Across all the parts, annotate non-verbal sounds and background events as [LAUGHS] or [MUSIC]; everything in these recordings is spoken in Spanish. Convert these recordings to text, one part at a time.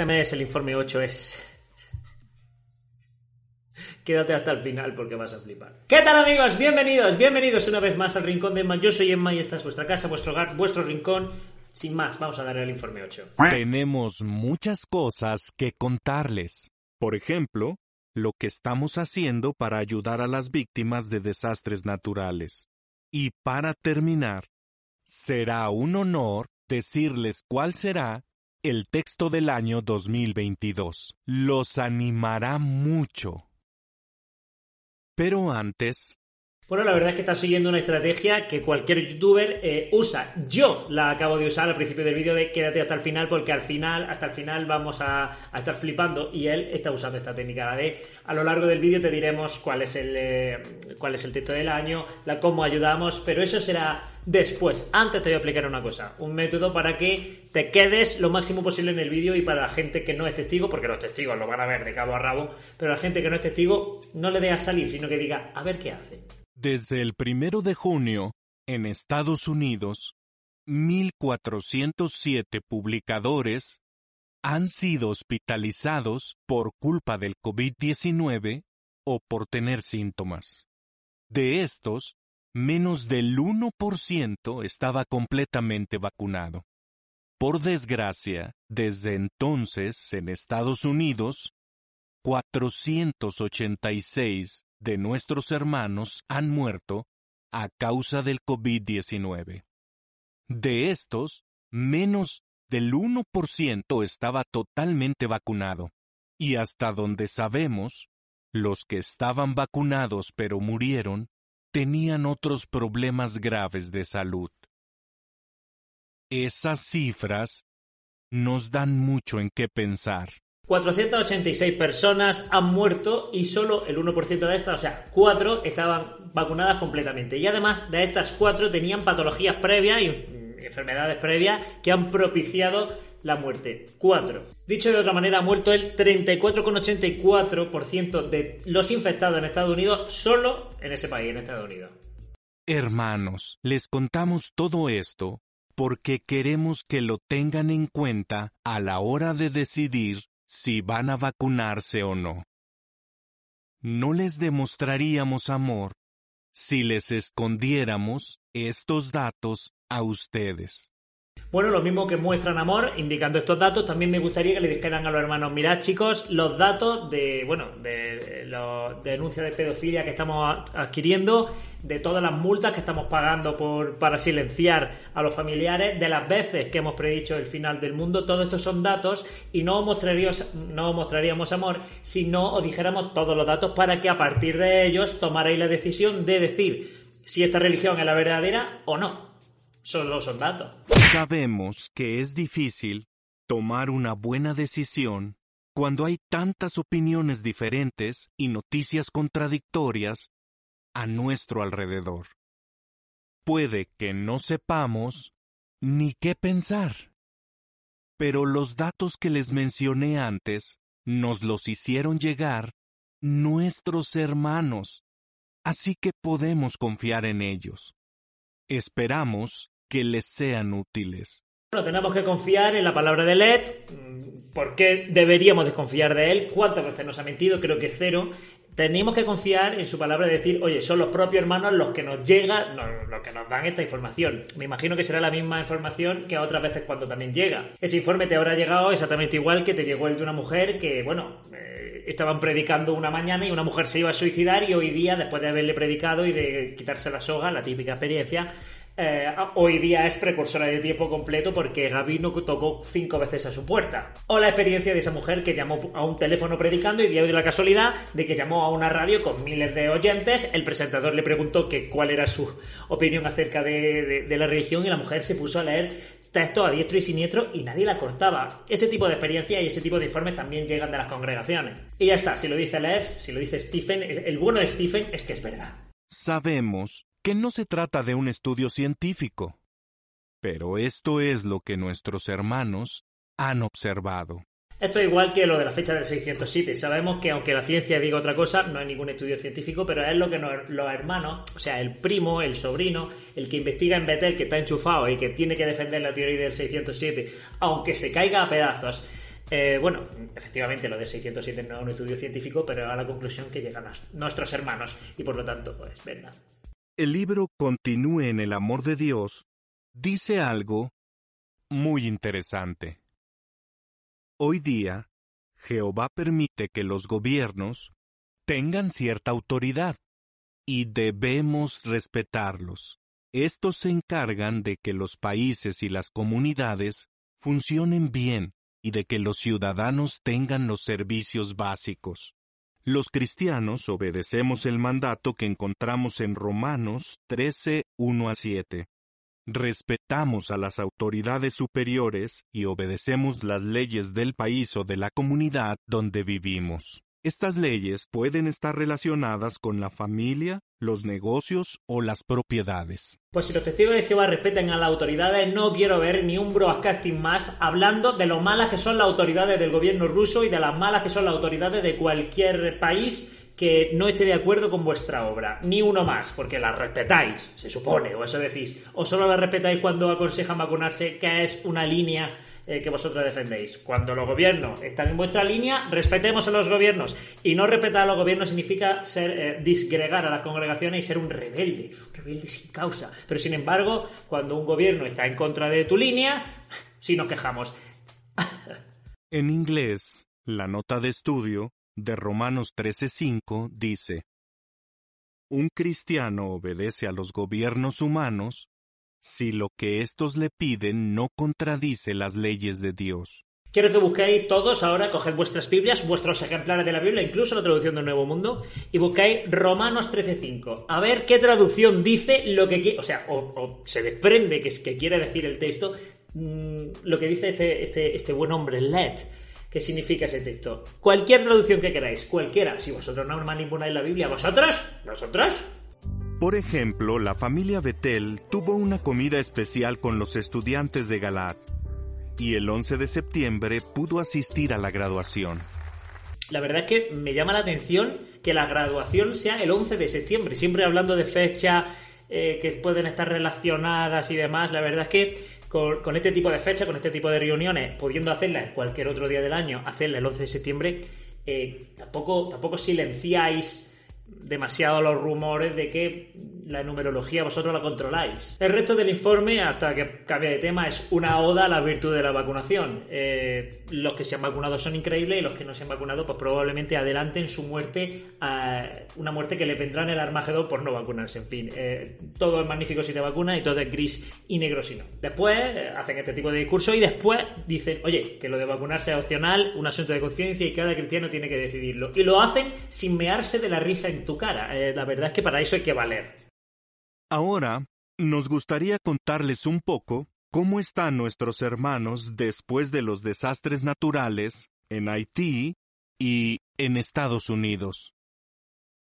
Este mes el informe 8 es... [LAUGHS] Quédate hasta el final porque vas a flipar. ¿Qué tal amigos? Bienvenidos, bienvenidos una vez más al Rincón de Emma. Yo soy Emma y esta es vuestra casa, vuestro hogar, vuestro rincón. Sin más, vamos a darle el informe 8. Tenemos muchas cosas que contarles. Por ejemplo, lo que estamos haciendo para ayudar a las víctimas de desastres naturales. Y para terminar, será un honor decirles cuál será el texto del año 2022. Los animará mucho. Pero antes, Bueno, la verdad es que estás siguiendo una estrategia que cualquier youtuber eh, usa. Yo la acabo de usar al principio del vídeo de quédate hasta el final porque al final, hasta el final vamos a, estar flipando y él está usando esta técnica de a lo largo del vídeo te diremos cuál es el eh, cuál es el texto del año, la cómo ayudamos, pero eso será después. Antes te voy a explicar una cosa, un método para que te quedes lo máximo posible en el vídeo y para la gente que no es testigo, porque los testigos lo van a ver de cabo a rabo, pero la gente que no es testigo no le dé a salir, sino que diga a ver qué hace. desde el primero de junio, en Estados Unidos, 1.407 publicadores han sido hospitalizados por culpa del COVID-19 o por tener síntomas. De estos, menos del 1% estaba completamente vacunado. Por desgracia, desde entonces en Estados Unidos, 486 de nuestros hermanos han muerto a causa del COVID-19. De estos, menos del 1% estaba totalmente vacunado. Y hasta donde sabemos, los que estaban vacunados pero murieron tenían otros problemas graves de salud. Esas cifras nos dan mucho en qué pensar. 486 personas han muerto y solo el 1% de estas, o sea, 4 estaban vacunadas completamente. Y además de estas 4 tenían patologías previas y enfermedades previas que han propiciado la muerte. 4. Dicho de otra manera, ha muerto el 34,84% de los infectados en Estados Unidos solo en ese país, en Estados Unidos. Hermanos, les contamos todo esto porque queremos que lo tengan en cuenta a la hora de decidir si van a vacunarse o no. No les demostraríamos amor si les escondiéramos estos datos a ustedes. Bueno, lo mismo que muestran amor, indicando estos datos, también me gustaría que le dijeran a los hermanos, mirad chicos, los datos de, bueno, de las denuncias de pedofilia que estamos adquiriendo, de todas las multas que estamos pagando por, para silenciar a los familiares, de las veces que hemos predicho el final del mundo, todo esto son datos y no os mostraríamos, no os mostraríamos amor si no os dijéramos todos los datos para que a partir de ellos tomaréis la decisión de decir si esta religión es la verdadera o no. Solo son datos. Sabemos que es difícil tomar una buena decisión cuando hay tantas opiniones diferentes y noticias contradictorias a nuestro alrededor. Puede que no sepamos ni qué pensar. Pero los datos que les mencioné antes nos los hicieron llegar nuestros hermanos, así que podemos confiar en ellos. Esperamos que les sean útiles. Bueno, tenemos que confiar en la palabra de Led. ¿Por qué deberíamos desconfiar de él? ¿Cuántas veces nos ha mentido? Creo que cero. Tenemos que confiar en su palabra de decir, oye, son los propios hermanos los que nos llegan, los que nos dan esta información. Me imagino que será la misma información que otras veces cuando también llega. Ese informe te habrá llegado exactamente igual que te llegó el de una mujer que, bueno, eh, estaban predicando una mañana y una mujer se iba a suicidar y hoy día, después de haberle predicado y de quitarse la soga, la típica experiencia, eh, hoy día es precursora de tiempo completo porque Gabino tocó cinco veces a su puerta. O la experiencia de esa mujer que llamó a un teléfono predicando y dio la casualidad de que llamó a una radio con miles de oyentes, el presentador le preguntó que cuál era su opinión acerca de la religión y la mujer se puso a leer textos a diestro y siniestro y nadie la cortaba. Ese tipo de experiencias y ese tipo de informes también llegan de las congregaciones. Y ya está, si lo dice Lev, si lo dice Stephen, el bueno de Stephen es que es verdad. Sabemos que no se trata de un estudio científico, pero esto es lo que nuestros hermanos han observado. Esto es igual que lo de la fecha del 607. Sabemos que aunque la ciencia diga otra cosa, no hay ningún estudio científico, pero es lo que los hermanos, o sea, el primo, el sobrino, el que investiga en Betel, que está enchufado y que tiene que defender la teoría del 607, aunque se caiga a pedazos. Eh, bueno, efectivamente lo del 607 no es un estudio científico, pero a la conclusión que llegan nuestros hermanos y por lo tanto, pues, venga. El libro Continúe en el amor de Dios dice algo muy interesante. Hoy día, Jehová permite que los gobiernos tengan cierta autoridad y debemos respetarlos. Estos se encargan de que los países y las comunidades funcionen bien y de que los ciudadanos tengan los servicios básicos. Los cristianos obedecemos el mandato que encontramos en Romanos 13, 1 a 7 respetamos a las autoridades superiores y obedecemos las leyes del país o de la comunidad donde vivimos. Estas leyes pueden estar relacionadas con la familia, los negocios o las propiedades. Pues si los testigos de Jehová respetan a las autoridades, no quiero ver ni un broadcasting más hablando de lo malas que son las autoridades del gobierno ruso y de las malas que son las autoridades de cualquier país que no esté de acuerdo con vuestra obra, ni uno más, porque la respetáis, se supone, o eso decís, o solo la respetáis cuando aconsejan vacunarse, que es una línea eh, que vosotros defendéis. Cuando los gobiernos están en vuestra línea, respetemos a los gobiernos. Y no respetar a los gobiernos significa ser eh, disgregar a las congregaciones y ser un rebelde, un rebelde sin causa. Pero sin embargo, cuando un gobierno está en contra de tu línea, [LAUGHS] sí nos quejamos. [LAUGHS] en inglés, la nota de estudio de Romanos 13:5 dice, Un cristiano obedece a los gobiernos humanos si lo que éstos le piden no contradice las leyes de Dios. Quiero que busquéis todos ahora, coged vuestras Biblias, vuestros ejemplares de la Biblia, incluso la traducción del Nuevo Mundo, y buscáis Romanos 13.5. A ver qué traducción dice lo que quiere, o sea, o, se desprende que, es, que quiere decir el texto, mm, lo que dice este, este, este buen hombre, Let qué significa ese texto. Cualquier traducción que queráis, cualquiera. Si vosotros no manipuláis la Biblia, ¿vosotros? ¿Vosotros? Por ejemplo, la familia Betel tuvo una comida especial con los estudiantes de Galat y el 11 de septiembre pudo asistir a la graduación. La verdad es que me llama la atención que la graduación sea el 11 de septiembre, siempre hablando de fecha eh, que pueden estar relacionadas y demás. La verdad es que con, este tipo de fechas, con este tipo de reuniones, pudiendo hacerlas cualquier otro día del año, hacerla el 11 de septiembre, eh, tampoco, tampoco silenciáis demasiado los rumores de que la numerología vosotros la controláis. El resto del informe, hasta que cambie de tema, es una oda a la virtud de la vacunación. Eh, los que se han vacunado son increíbles y los que no se han vacunado, pues probablemente adelanten su muerte a una muerte que le vendrá en el Armagedón por no vacunarse. En fin, eh, todo es magnífico si te vacunas y todo es gris y negro si no. Después eh, hacen este tipo de discurso y después dicen, oye, que lo de vacunarse es opcional, un asunto de conciencia y cada cristiano tiene que decidirlo. Y lo hacen sin mearse de la risa en tu cara. la verdad es que para eso hay que valer. Ahora, nos gustaría contarles un poco cómo están nuestros hermanos después de los desastres naturales en Haití y en Estados Unidos.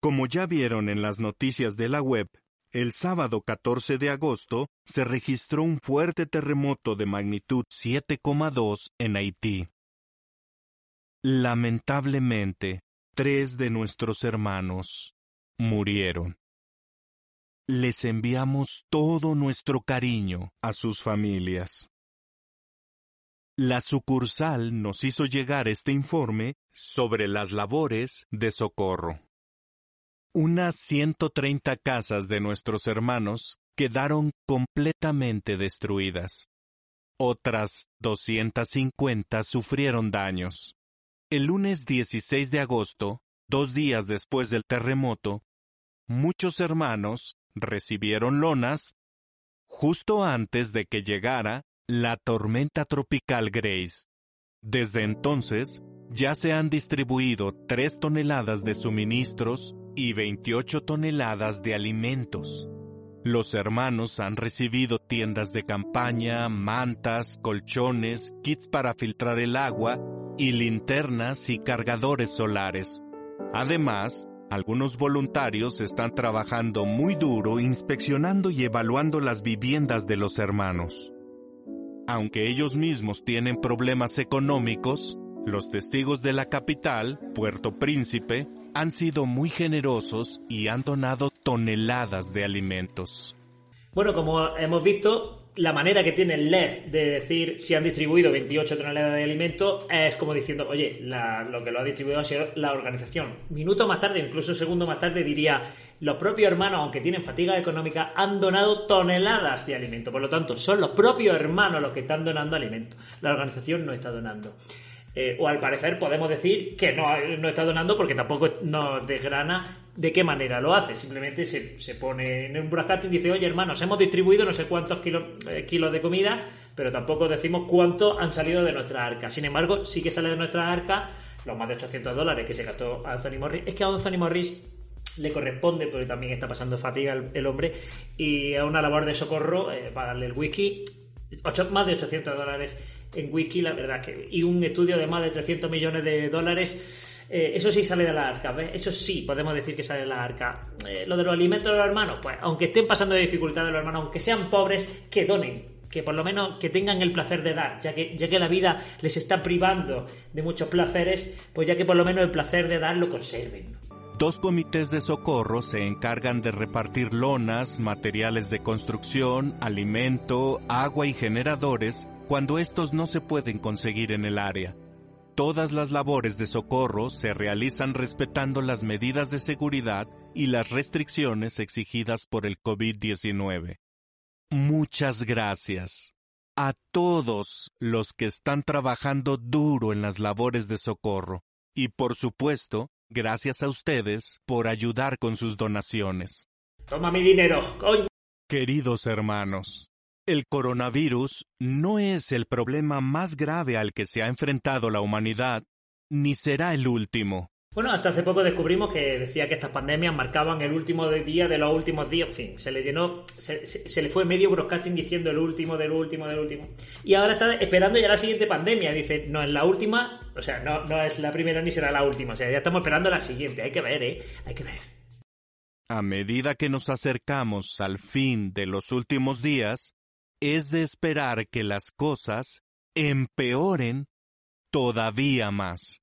Como ya vieron en las noticias de la web, el sábado 14 de agosto se registró un fuerte terremoto de magnitud 7,2 en Haití. Lamentablemente, tres de nuestros hermanos murieron. Les enviamos todo nuestro cariño a sus familias. La sucursal nos hizo llegar este informe sobre las labores de socorro. Unas 130 casas de nuestros hermanos quedaron completamente destruidas. Otras 250 sufrieron daños. El lunes 16 de agosto, dos días después del terremoto, muchos hermanos recibieron lonas justo antes de que llegara la tormenta tropical Grace. Desde entonces, ya se han distribuido 3 toneladas de suministros y 28 toneladas de alimentos. Los hermanos han recibido tiendas de campaña, mantas, colchones, kits para filtrar el agua y linternas y cargadores solares. Además, algunos voluntarios están trabajando muy duro inspeccionando y evaluando las viviendas de los hermanos. Aunque ellos mismos tienen problemas económicos, los testigos de la capital, Puerto Príncipe, han sido muy generosos y han donado toneladas de alimentos. Bueno, como hemos visto, la manera que tiene el LED de decir si han distribuido 28 toneladas de alimentos es como diciendo, oye, lo que lo ha distribuido ha sido la organización. Minutos más tarde, incluso segundo más tarde, diría, los propios hermanos, aunque tienen fatiga económica, han donado toneladas de alimento. Por lo tanto, son los propios hermanos los que están donando alimento. La organización no está donando. Eh, o al parecer podemos decir que no, no está donando porque tampoco nos desgrana de qué manera lo hace. Simplemente se, pone en un broadcasting y dice, oye hermanos, hemos distribuido no sé cuántos kilos, eh, kilos de comida, pero tampoco decimos cuánto han salido de nuestra arca. Sin embargo, sí que sale de nuestra arca los más de 800 dólares que se gastó Anthony Morris. Es que a Anthony Morris le corresponde, porque también está pasando fatiga el, hombre, y a una labor de socorro eh, para darle el whisky, más de 800 dólares en whisky, la verdad que. Y un estudio de más de 300 millones de dólares. Eh, eso sí sale de la arca, ¿ves? Eso sí podemos decir que sale de la arca. Eh, lo de los alimentos de los hermanos, pues aunque estén pasando dificultades los hermanos, aunque sean pobres, que donen, que por lo menos que tengan el placer de dar, ya que, ya que la vida les está privando de muchos placeres, pues ya que por lo menos el placer de dar lo conserven. Dos comités de socorro se encargan de repartir lonas, materiales de construcción, alimento, agua y generadores cuando estos no se pueden conseguir en el área. Todas las labores de socorro se realizan respetando las medidas de seguridad y las restricciones exigidas por el COVID-19. Muchas gracias a todos los que están trabajando duro en las labores de socorro y por supuesto, gracias a ustedes por ayudar con sus donaciones. Toma mi dinero, coño. Queridos hermanos, el coronavirus no es el problema más grave al que se ha enfrentado la humanidad, ni será el último. Bueno, hasta hace poco descubrimos que decía que estas pandemias marcaban el último día de los últimos días. En fin, se le llenó, se, le fue medio broadcasting diciendo el último, del último, del último. Y ahora está esperando ya la siguiente pandemia. Dice, no es la última, o sea, no, no es la primera ni será la última. O sea, ya estamos esperando la siguiente. Hay que ver, ¿eh? Hay que ver. A medida que nos acercamos al fin de los últimos días, es de esperar que las cosas empeoren todavía más.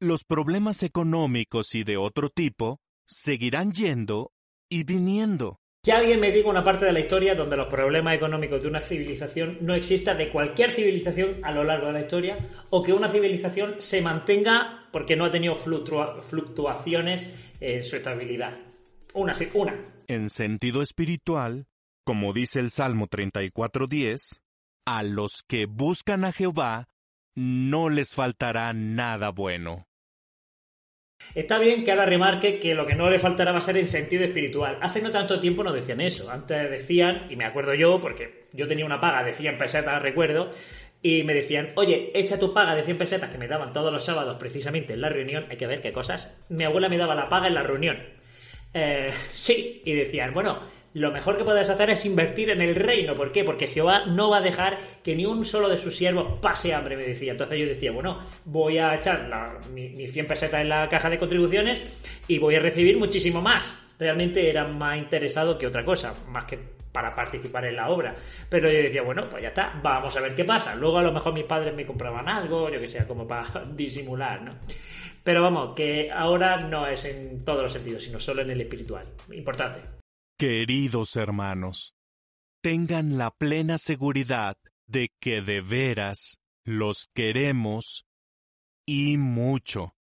Los problemas económicos y de otro tipo seguirán yendo y viniendo. Que alguien me diga una parte de la historia donde los problemas económicos de una civilización no exista de cualquier civilización a lo largo de la historia o que una civilización se mantenga porque no ha tenido fluctuaciones en su estabilidad. Una, sí, una. En sentido espiritual, como dice el Salmo 34.10, a los que buscan a Jehová no les faltará nada bueno. Está bien que ahora remarque que lo que no le faltará va a ser el sentido espiritual. Hace no tanto tiempo no decían eso. Antes decían, y me acuerdo yo, porque yo tenía una paga de 100 pesetas, recuerdo, y me decían, oye, echa tu paga de 100 pesetas que me daban todos los sábados precisamente en la reunión. Hay que ver qué cosas. Mi abuela me daba la paga en la reunión. Eh, [LAUGHS] sí, y decían, bueno, lo mejor que puedes hacer es invertir en el reino. ¿Por qué? Porque Jehová no va a dejar que ni un solo de sus siervos pase hambre, me decía. Entonces yo decía, bueno, voy a echar mi, 100 pesetas en la caja de contribuciones y voy a recibir muchísimo más. Realmente era más interesado que otra cosa, más que para participar en la obra. Pero yo decía, bueno, pues ya está, vamos a ver qué pasa. Luego a lo mejor mis padres me compraban algo, yo que sea, como para [LAUGHS] disimular, ¿no? Pero vamos, que ahora no es en todos los sentidos, sino solo en el espiritual. Importante. Queridos hermanos, tengan la plena seguridad de que de veras los queremos y mucho.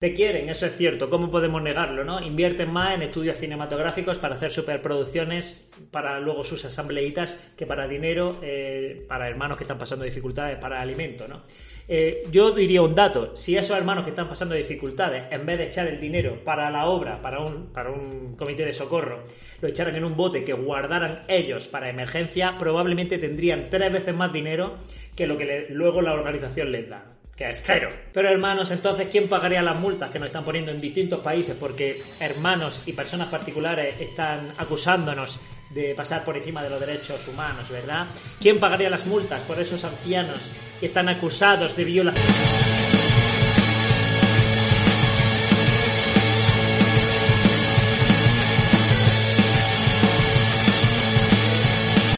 Te quieren, eso es cierto. ¿Cómo podemos negarlo, no? Invierten más en estudios cinematográficos para hacer superproducciones para luego sus asambleitas que para dinero, eh, para hermanos que están pasando dificultades para alimento, ¿no? Eh, yo diría un dato. Si esos hermanos que están pasando dificultades, en vez de echar el dinero para la obra, para un, para un comité de socorro, lo echaran en un bote que guardaran ellos para emergencia, probablemente tendrían tres veces más dinero que lo que luego la organización les da que es cero. Pero hermanos, entonces, ¿quién pagaría las multas que nos están poniendo en distintos países? Porque hermanos y personas particulares están acusándonos de pasar por encima de los derechos humanos, ¿verdad? ¿Quién pagaría las multas por esos ancianos que están acusados de violación?